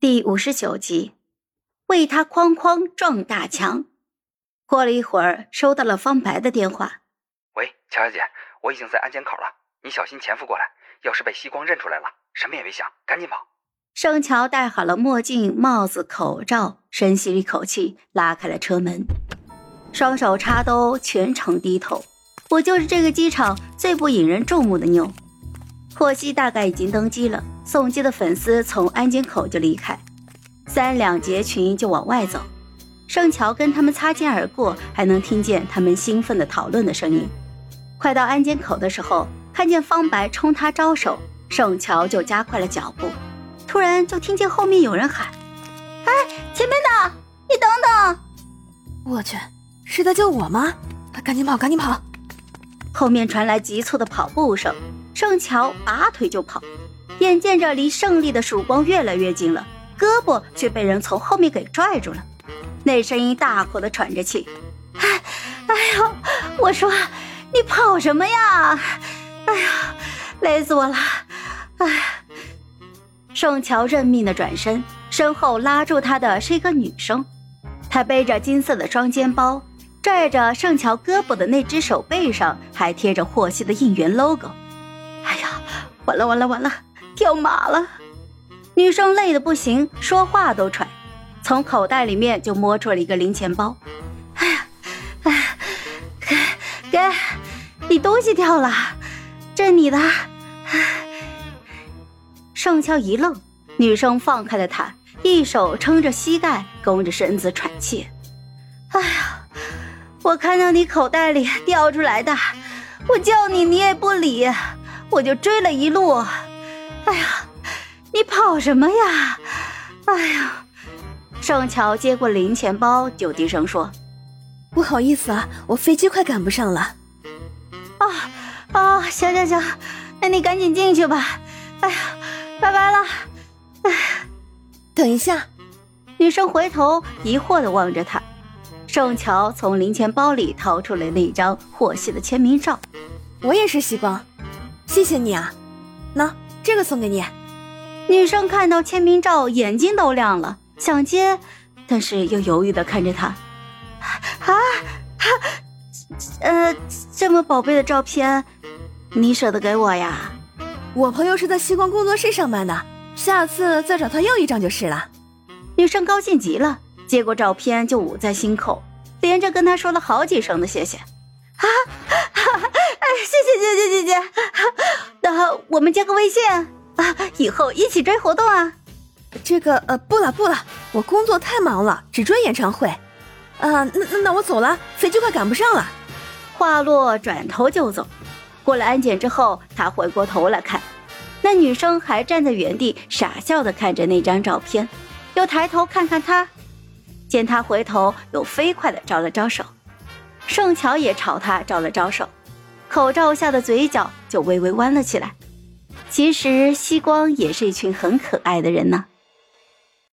第五十九集，为他哐哐撞大墙。过了一会儿，收到了方白的电话。喂，乔小姐，我已经在安检口了，你小心潜伏过来，要是被西光认出来了，什么也别想，赶紧跑。盛乔戴好了墨镜、帽子、口罩，深吸了一口气，拉开了车门，双手插兜，全程低头。我就是这个机场最不引人注目的妞。霍希大概已经登机了，送机的粉丝从安检口就离开，三两结群就往外走。盛乔跟他们擦肩而过，还能听见他们兴奋的讨论的声音。快到安检口的时候，看见方白冲他招手，盛乔就加快了脚步。突然就听见后面有人喊：“哎，前面的，你等等！”我去，是在叫我吗？赶紧跑，赶紧跑！后面传来急促的跑步声。盛乔拔腿就跑，眼见着离胜利的曙光越来越近了，胳膊却被人从后面给拽住了。那声音大口的喘着气：“哎，哎呦，我说你跑什么呀？哎呀，累死我了！”哎，盛乔认命的转身，身后拉住他的是一个女生，她背着金色的双肩包，拽着盛乔胳膊的那只手背上还贴着霍希的应援 logo。哎呀，完了完了完了，掉马了！女生累得不行，说话都喘，从口袋里面就摸出了一个零钱包。哎呀，哎，给给，你东西掉了，这你的。盛乔一愣，女生放开了他，一手撑着膝盖，弓着身子喘气。哎呀，我看到你口袋里掉出来的，我叫你你也不理。我就追了一路，哎呀，你跑什么呀？哎呀，盛乔接过零钱包，就低声说：“不好意思啊，我飞机快赶不上了。”啊啊，行行行，那你赶紧进去吧。哎呀，拜拜了。哎，等一下，女生回头疑惑的望着他。盛乔从零钱包里掏出了那张霍希的签名照。我也是西光。谢谢你啊，那这个送给你。女生看到签名照，眼睛都亮了，想接，但是又犹豫的看着他。啊，呃，这么宝贝的照片，你舍得给我呀？我朋友是在星光工作室上班的，下次再找他要一张就是了。女生高兴极了，接过照片就捂在心口，连着跟他说了好几声的谢谢。啊，哎，谢谢谢谢姐姐，那我们加个微信啊，以后一起追活动啊。这个呃，不了不了，我工作太忙了，只追演唱会。啊，那那那我走了，飞机快赶不上了。话落，转头就走。过了安检之后，他回过头来看，那女生还站在原地傻笑的看着那张照片，又抬头看看他，见他回头，又飞快的招了招手。盛乔也朝他招了招手，口罩下的嘴角就微微弯了起来。其实，西光也是一群很可爱的人呢。